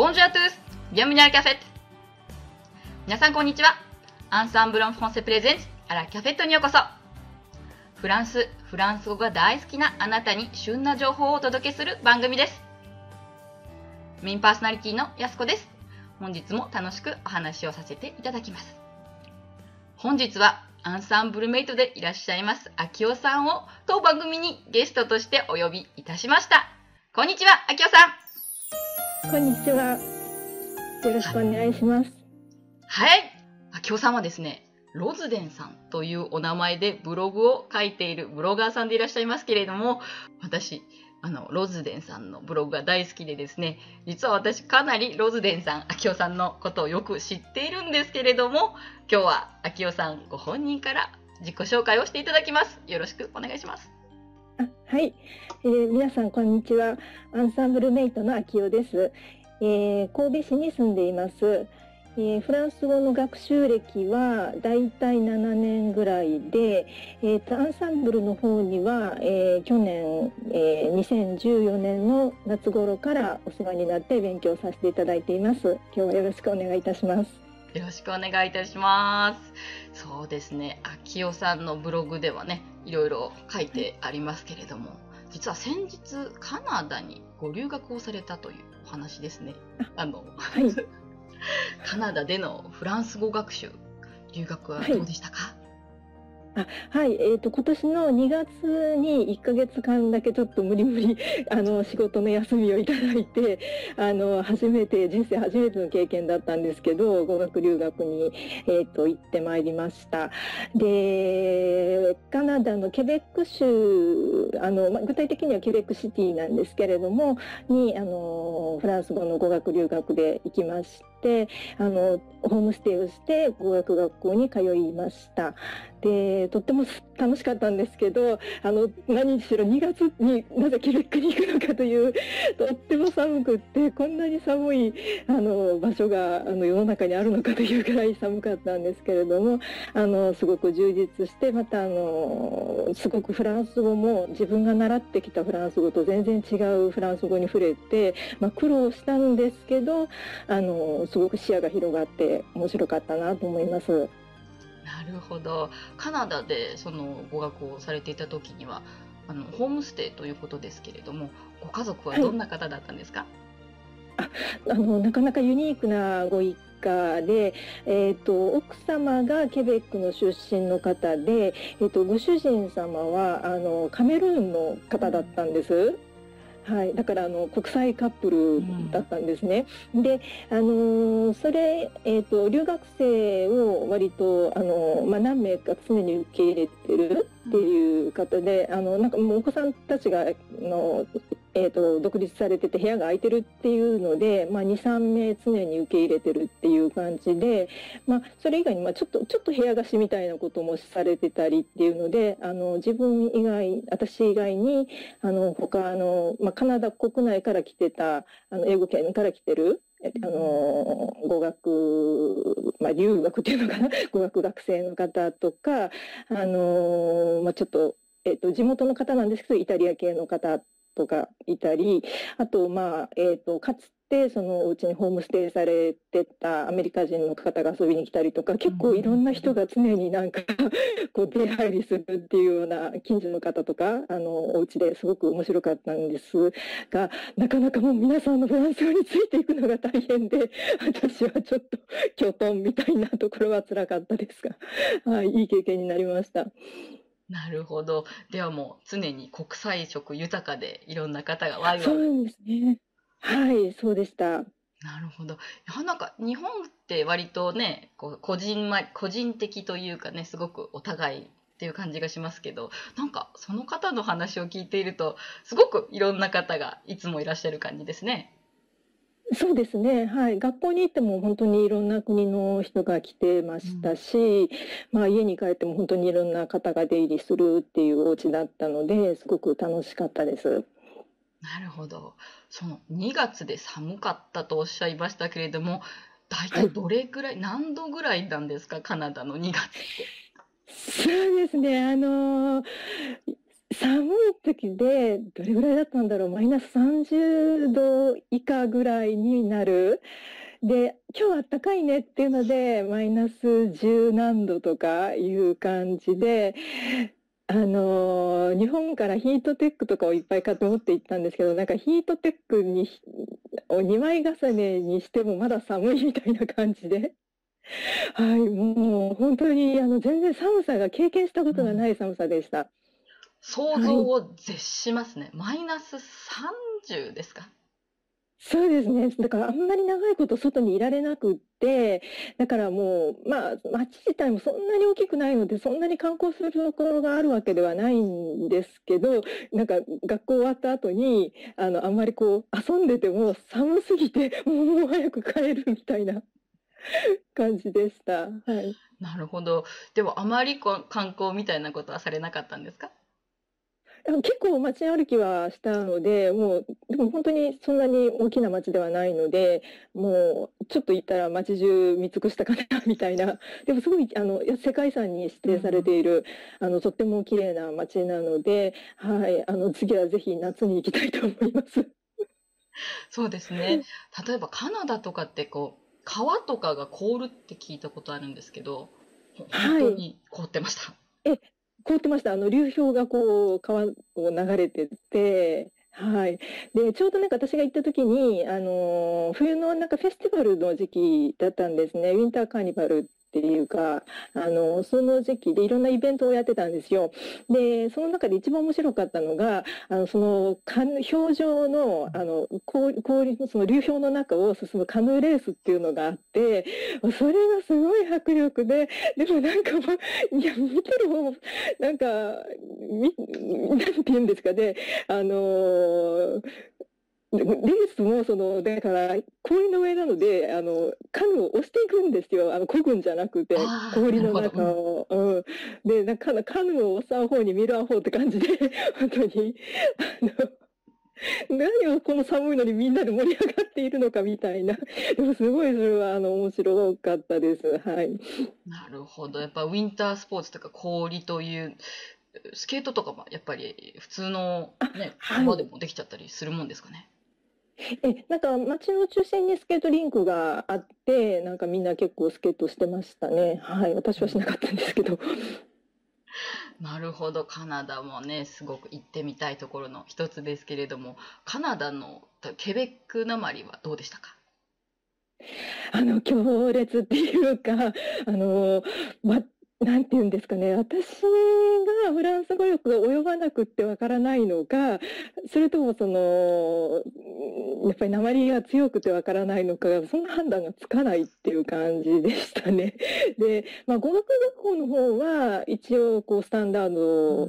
Bonjour à tous! Bienvenue à la cafette! 皆さんこんにちは。アンサンブロンフォンセプレゼンツあらキャフェットにようこそ。フランス、フランス語が大好きなあなたに旬な情報をお届けする番組です。メインパーソナリティのやすこです。本日も楽しくお話をさせていただきます。本日はアンサンブルメイトでいらっしゃいますあきおさんを当番組にゲストとしてお呼びいたしました。こんにちは、あきおさん。こんにちは。よろしくお願いします。はい。あきおさんはですね、ロズデンさんというお名前でブログを書いているブロガーさんでいらっしゃいますけれども、私、あの、ロズデンさんのブログが大好きでですね、実は私かなりロズデンさん、秋代さんのことをよく知っているんですけれども、今日は秋代さんご本人から自己紹介をしていただきます。よろしくお願いします。はい、えー、皆さんこんにちは。アンサンブルメイトの秋代です。えー、神戸市に住んでいます。えー、フランス語の学習歴はだいたい7年ぐらいで、えーと、アンサンブルの方には、えー、去年、えー、2014年の夏頃からお世話になって勉強させていただいています。今日はよろしくお願いいたします。よろしくお願いいたします。そうですね、秋代さんのブログではね、いろいろ書いてありますけれども、実は先日カナダにご留学をされたというお話ですね。あの、はい。カナダでのフランス語学習留学はどうでしたか、はいあはい、えーと、今年の2月に1か月間だけちょっと無理無理 あの仕事の休みをいただいてあの初めて人生初めての経験だったんですけど語学留学に、えーと、行ってまいりました。でカナダのケベック州あの、ま、具体的にはケベックシティなんですけれどもにあのフランス語の語学留学で行きましてあのホームステイをして語学学校に通いました。でとっても楽しかったんですけどあの何しろ2月になぜケベックに行くのかという とっても寒くってこんなに寒いあの場所があの世の中にあるのかというくらい寒かったんですけれどもあのすごく充実してまたあのすごくフランス語も自分が習ってきたフランス語と全然違うフランス語に触れて、まあ、苦労したんですけどあのすごく視野が広がって面白かったなと思います。なるほど。カナダでその語学をされていた時には、あのホームステイということですけれども、ご家族はどんな方だったんですか？はい、ああのなかなかユニークなご一家で、えーと、奥様がケベックの出身の方で、えーと、ご主人様はあのカメルーンの方だったんです。はい、だからあの国際カップルだったんですね。うん、で、あのー、それ、えっ、ー、と留学生を割とあのまあ何名か常に受け入れてるっていう方で、あのなんかもうお子さんたちがのえーと、独立されてて部屋が空いてるっていうので、まあ、23名常に受け入れてるっていう感じで、まあ、それ以外に、まあ、ちょっとちょっと部屋貸しみたいなこともされてたりっていうのであの自分以外私以外にあの他の、まあ、カナダ国内から来てたあの英語圏から来てるあの語学、まあ、留学っていうのかな？語学学生の方とかあの、まあ、ちょっとえっと、地元の方なんですけどイタリア系の方とかいたりあとまあ、えーと、かつてそのうちにホームステイされてたアメリカ人の方が遊びに来たりとか結構いろんな人が常になんか こう出入りするっていうような近所の方とかあのお家ですごく面白かったんですがなかなかもう皆さんのフランス語についていくのが大変で私はちょっときょとんみたいなところは辛かったですが、はい、いい経験になりました。なるほど。ではもう常に国際色豊かでいろんな方がワイワイ。そうですね。はい、そうでした。なるほど。いやなんか日本って割とね、こう個人ま個人的というかね、すごくお互いっていう感じがしますけど、なんかその方の話を聞いていると、すごくいろんな方がいつもいらっしゃる感じですね。そうですね、はい、学校に行っても本当にいろんな国の人が来てましたし、うん、まあ、家に帰っても本当にいろんな方が出入りするっていうお家だったのですごく楽しかったです。なるほど。その2月で寒かったとおっしゃいましたけれども大体どれぐらい、はい、何度ぐらいなんですか？カナダの2月って。そうですね。あの寒い時で、どれぐらいだったんだろう、マイナス30度以下ぐらいになる。で、今日は暖かいねっていうので、マイナス十何度とかいう感じで、あの日本からヒートテックとかをいっぱい買って持って行ったんですけど、なんかヒートテックにを2枚重ねにしてもまだ寒いみたいな感じで。はい、もう本当にあの全然寒さが経験したことがない寒さでした。想像を絶しますね。マイナス30ですか？そうですね。だからあんまり長いこと外にいられなくって、だからもう、まあ、街自体もそんなに大きくないので、そんなに観光するところがあるわけではないんですけど、なんか学校終わった後に、あの、あんまりこう、遊んでても寒すぎて、もうもう早く帰るみたいな 感じでした。はい。なるほど。でもあまりこう観光みたいなことはされなかったんですか？結構街歩きはしたので、もう、でも本当にそんなに大きな街ではないので、もう、ちょっと行ったら街中見尽くしたかな、みたいな。でもすごい、あの、世界遺産に指定されている、あの、とっても綺麗な街なので、はい、あの、次はぜひ夏に行きたいと思います。そうですね。例えばカナダとかってこう、川とかが凍るって聞いたことあるんですけど、本当に凍ってました？はい、え、凍ってました。あの、流氷がこう、川を流れてて、はい。で、ちょうどなんか私が行った時に、あの、冬のなんかフェスティバルの時期だったんですね。ウィンターカーニバルっていうか、あの、その時期でいろんなイベントをやってたんですよ。で、その中で一番面白かったのが、あの、その、氷上の、あの、氷の、その流氷の中を進むカヌーレースっていうのがあって、それがすごい迫力で、でもなんか、いや、見てる方なんか、み、なんて言うんですかね、あのレースもそのだから氷の上なのであのカヌーを押していくんですよあの漕ぐんじゃなくて氷の中を、うん、でなんかカヌーを押さう方に見る方って感じで 本当にあの何をこの寒いのにみんなで盛り上がっているのかみたいな。でもすごいそれはあの面白かったです。はい。なるほど。やっぱウィンタースポーツとか氷というスケートとかもやっぱり普通のね、川でもできちゃったりするもんですかね？え、なんか街の中心にスケートリンクがあって、なんかみんな結構スケートしてましたね。はい、私はしなかったんですけど。なるほど、カナダもね、すごく行ってみたいところの一つですけれども、カナダのケベックなまりはどうでしたか？あの、強烈っていうか、あの、ま、なんて言うんですかね、私がフランス語力が及ばなくってわからないのか、それともその、やっぱり鉛が強くてわからないのか、そんな判断がつかないっていう感じでしたね。で、まあ、語学学校の方は、一応、こう、スタンダード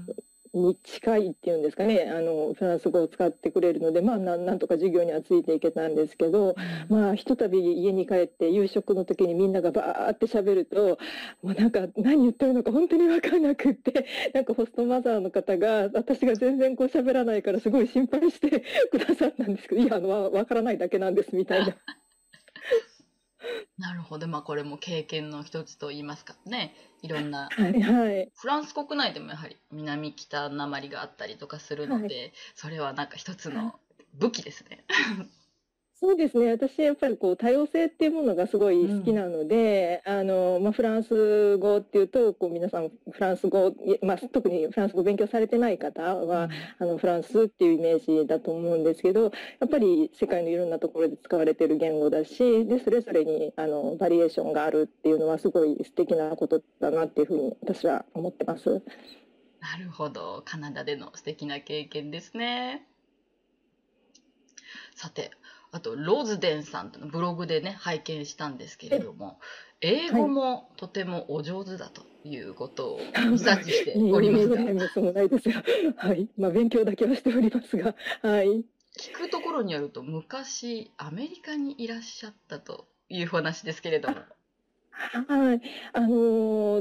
に近いっていうんですかね、あの、フランス語を使ってくれるので、まあ、なんとか授業にはついていけたんですけど、まあ、ひとたび家に帰って夕食の時にみんながバーって喋ると、もうなんか何言ってるのか本当にわかんなくって、なんかホストマザーの方が、私が全然こう喋らないからすごい心配して くださったんですけど、いや、あの、わからないだけなんですみたいな。なるほど。まあ、これも経験の一つと言いますかね。いろんな。はいはい。フランス国内でもやはり南北なまりがあったりとかするので、はい、それはなんか一つの武器ですね。そうですね。私、やっぱりこう、多様性っていうものがすごい好きなので、うん、あの、まあ、フランス語っていうと、こう、皆さん、フランス語、まあ、特にフランス語を勉強されてない方は、うん、あの、フランスっていうイメージだと思うんですけど、やっぱり世界のいろんなところで使われている言語だし、で、それぞれに、あの、バリエーションがあるっていうのは、すごい素敵なことだなっていうふうに、私は思ってます。なるほど。カナダでの素敵な経験ですね。さて、あと、ローズデンさんのブログでね、拝見したんですけれども、英語もとてもお上手だということをリサーチしておりますが。そうないですが、はい。まあ、勉強だけはしておりますが、はい。聞くところによると、昔、アメリカにいらっしゃったという話ですけれども。はい。あの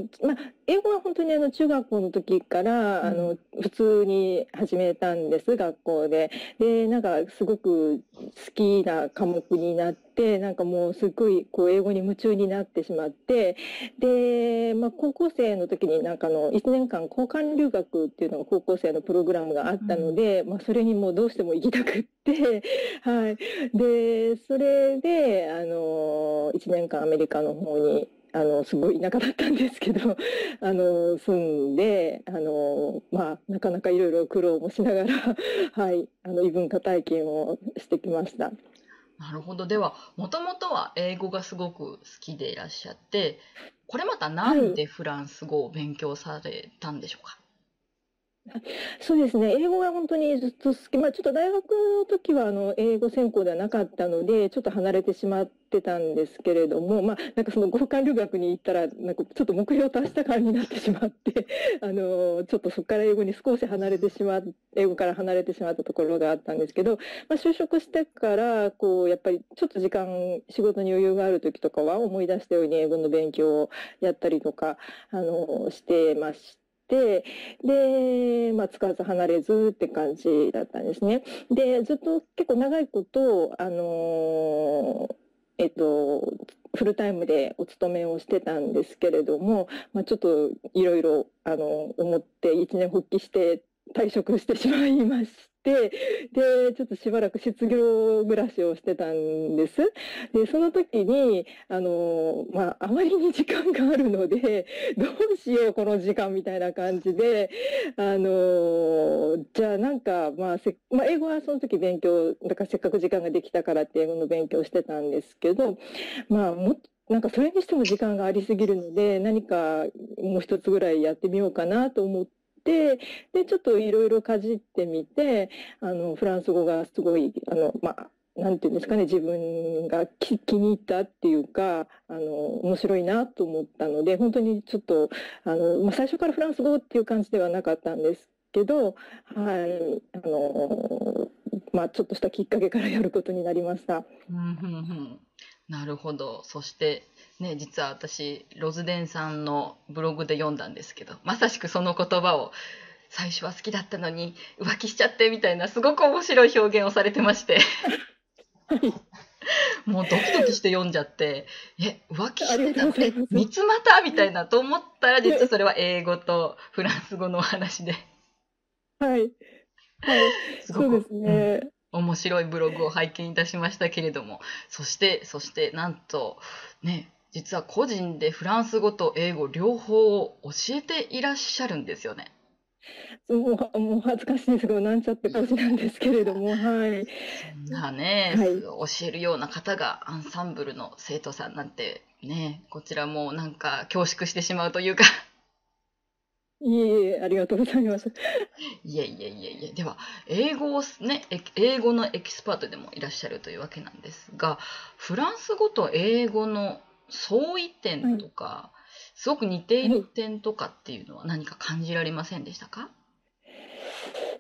ー、まあ、英語は本当にあの、中学校の時から、あの、普通に始めたんです、学校で。で、なんか、すごく好きな科目になって、てなんかもうすっごいこう英語に夢中になってしまってで、まあ、高校生の時になんかの1年間交換留学っていうのが高校生のプログラムがあったので、うん、まあ、それにもうどうしても行きたくって、はい、でそれであの1年間アメリカの方にあのすごい田舎だったんですけど あの住んであの、まあ、なかなかいろいろ苦労もしながら、はい、あの異文化体験をしてきました。なるほど。ではもともとは英語がすごく好きでいらっしゃってこれまたなんでフランス語を勉強されたんでしょうか、そうですね。英語が本当にずっと好き。まあ、ちょっと大学の時は、あの、英語専攻ではなかったので、ちょっと離れてしまってたんですけれども、まあ、なんかその交換留学に行ったら、なんかちょっと目標を達した感じになってしまって、あの、ちょっとそこから英語に少し離れてしまっ、英語から離れてしまったところがあったんですけど、まあ、就職してから、こう、やっぱりちょっと時間、仕事に余裕がある時とかは思い出したように英語の勉強をやったりとか、あの、してまして、て、で、まあ、使わず離れずって感じだったんですね。で、ずっと結構長いこと、あのえっと、フルタイムでお勤めをしてたんですけれども、まあ、ちょっといろいろあの思って一年復帰して退職してしまいまし、で、ちょっとしばらく失業暮らしをしてたんです。で、その時に、あの、まあ、あまりに時間があるので、どうしよう、この時間みたいな感じで、あの、じゃあなんか、まあ、せまあ、英語はその時勉強、だからせっかく時間ができたからって英語の勉強してたんですけど、まあ、もなんかそれにしても時間がありすぎるので、何かもう一つぐらいやってみようかなと思って、でちょっといろいろかじってみてあのフランス語がすごいあのまあなんていうんですかね自分が気に入ったっていうかあの面白いなと思ったので本当にちょっとあの、まあ、最初からフランス語っていう感じではなかったんですけどはいあのまあちょっとしたきっかけからやることになりました。うんなるほど。そして、ね、実は私、ロズデンさんのブログで読んだんですけど、まさしくその言葉を、最初は好きだったのに浮気しちゃってみたいな、すごく面白い表現をされてまして。もうドキドキして読んじゃって、え、浮気してた？って三つ股みたいなと思ったら、実はそれは英語とフランス語のお話で。はい。はい。すごくそうですね。うん面白いブログを拝見いたしましたけれども、そして、そして、なんと、ね、実は個人でフランス語と英語両方を教えていらっしゃるんですよね。もうもう恥ずかしいですけど、なんちゃって感じなんですけれども、はい。そんなね、はい、教えるような方がアンサンブルの生徒さんなんて、ね、こちらもなんか恐縮してしまうというかいえいえ、ありがとうございます。いえいえいえいえ。では、英語をね、英語のエキスパートでもいらっしゃるというわけなんですが、フランス語と英語の相違点とか、はい、すごく似ている点とかっていうのは何か感じられませんでしたか、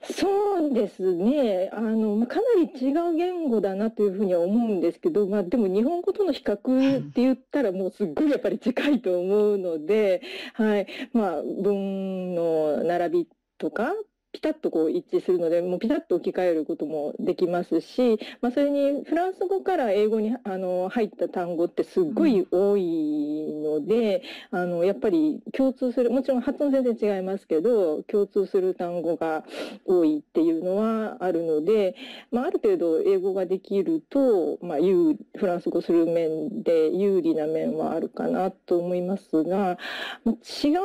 そうですね。あの、かなり違う言語だなというふうには思うんですけど、まあでも日本語との比較って言ったらもうすっごいやっぱり近いと思うので、はい。まあ文の並びとかピタッとこう一致するので、もうピタッと置き換えることもできますし、まあ、それにフランス語から英語にあの入った単語ってすっごい多いので、うん、あのやっぱり共通する、もちろん発音全然違いますけど、共通する単語が多いっていうのはあるので、まあ、ある程度英語ができると、まあ、フランス語する面で有利な面はあるかなと思いますが、まあ、違う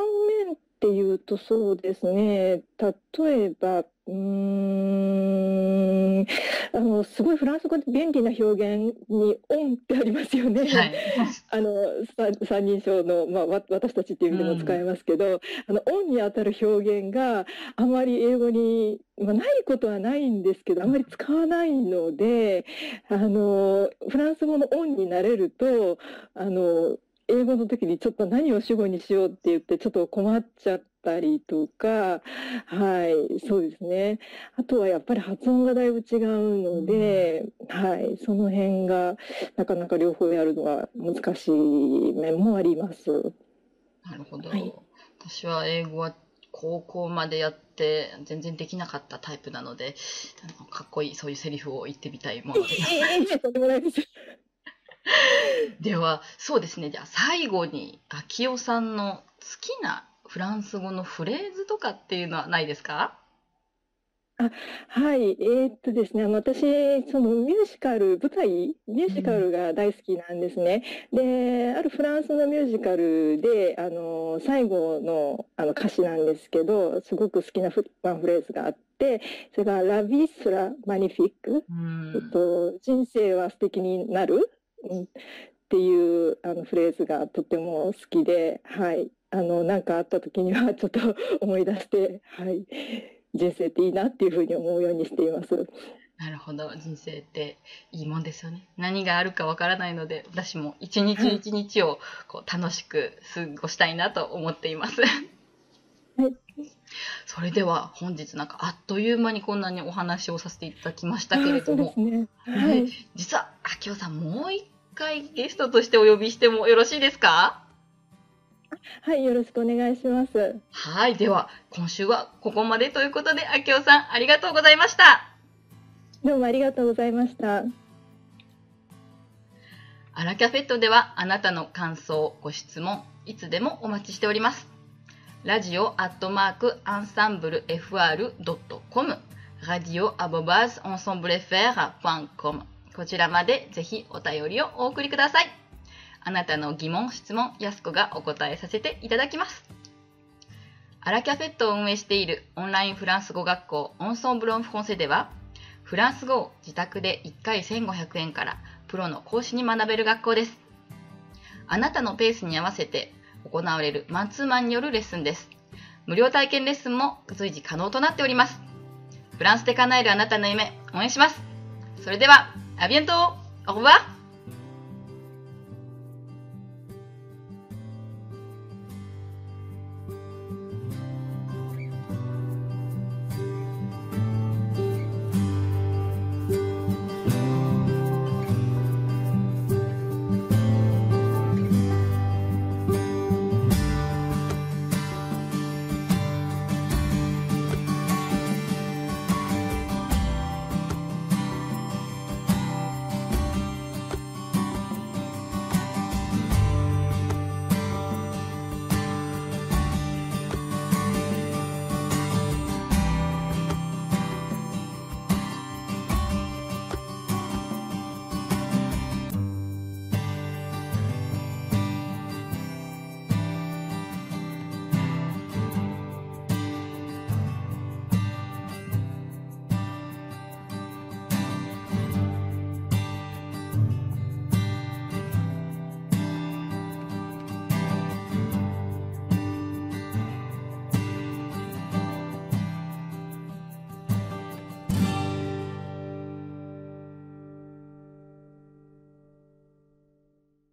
面っていうとそうですね。例えばうーんあのすごいフランス語で便利な表現に「オン」ってありますよね。はい、あの三人称の、まあ、私たちっていう意味でも使えますけど、うん、あのオンにあたる表現があまり英語に、まあ、ないことはないんですけどあまり使わないのであのフランス語の「オン」になれるとあの英語の時にちょっと何を主語にしようって言ってちょっと困っちゃったりとか、はい、そうですね。あとはやっぱり発音がだいぶ違うので、はい、その辺がなかなか両方やるのは難しい面もあります。なるほど。はい、私は英語は高校までやって全然できなかったタイプなので、かっこいいそういうセリフを言ってみたいものです。では、そうですね。じゃあ最後に、秋代さんの好きなフランス語のフレーズとかっていうのはないですか？はい、えーっとですね、私、そのミュージカル、舞台、ミュージカルが大好きなんですね。で、あるフランスのミュージカルで、あの、最後のあの歌詞なんですけど、すごく好きなフワンフレーズがあって、それが、ラビスラマニフィック、えっと、人生は素敵になる、うん、っていうあのフレーズがとても好きで、はい、あの、なんかあった時にはちょっと思い出して、はい。人生っていいなっていうふうに思うようにしています。なるほど人生っていいもんですよね何があるかわからないので私も一日一日をこう楽しく過ごしたいなと思っています。はい、それでは本日なんかあっという間にこんなにお話をさせていただきましたけれども、ねはい、実は秋代さんもう一回ゲストとしてお呼びしてもよろしいですか？はい、よろしくお願いします。はい、では今週はここまでということで、あきおさんありがとうございました。どうもありがとうございました。アラキャフェットではあなたの感想、ご質問、いつでもお待ちしております。ラジオアットマークアンサンブル FR.com ラジオアボバーズアンサンブル FR.com こちらまでぜひお便りをお送りください。あなたの疑問、質問、やすこがお答えさせていただきます。アラキャフェットを運営しているオンラインフランス語学校オンソンブロンフコンセでは、フランス語を自宅で1回1500円からプロの講師に学べる学校です。あなたのペースに合わせて行われるマンツーマンによるレッスンです。無料体験レッスンも随時可能となっております。フランスで叶えるあなたの夢、応援します。それでは、アビエントオーバー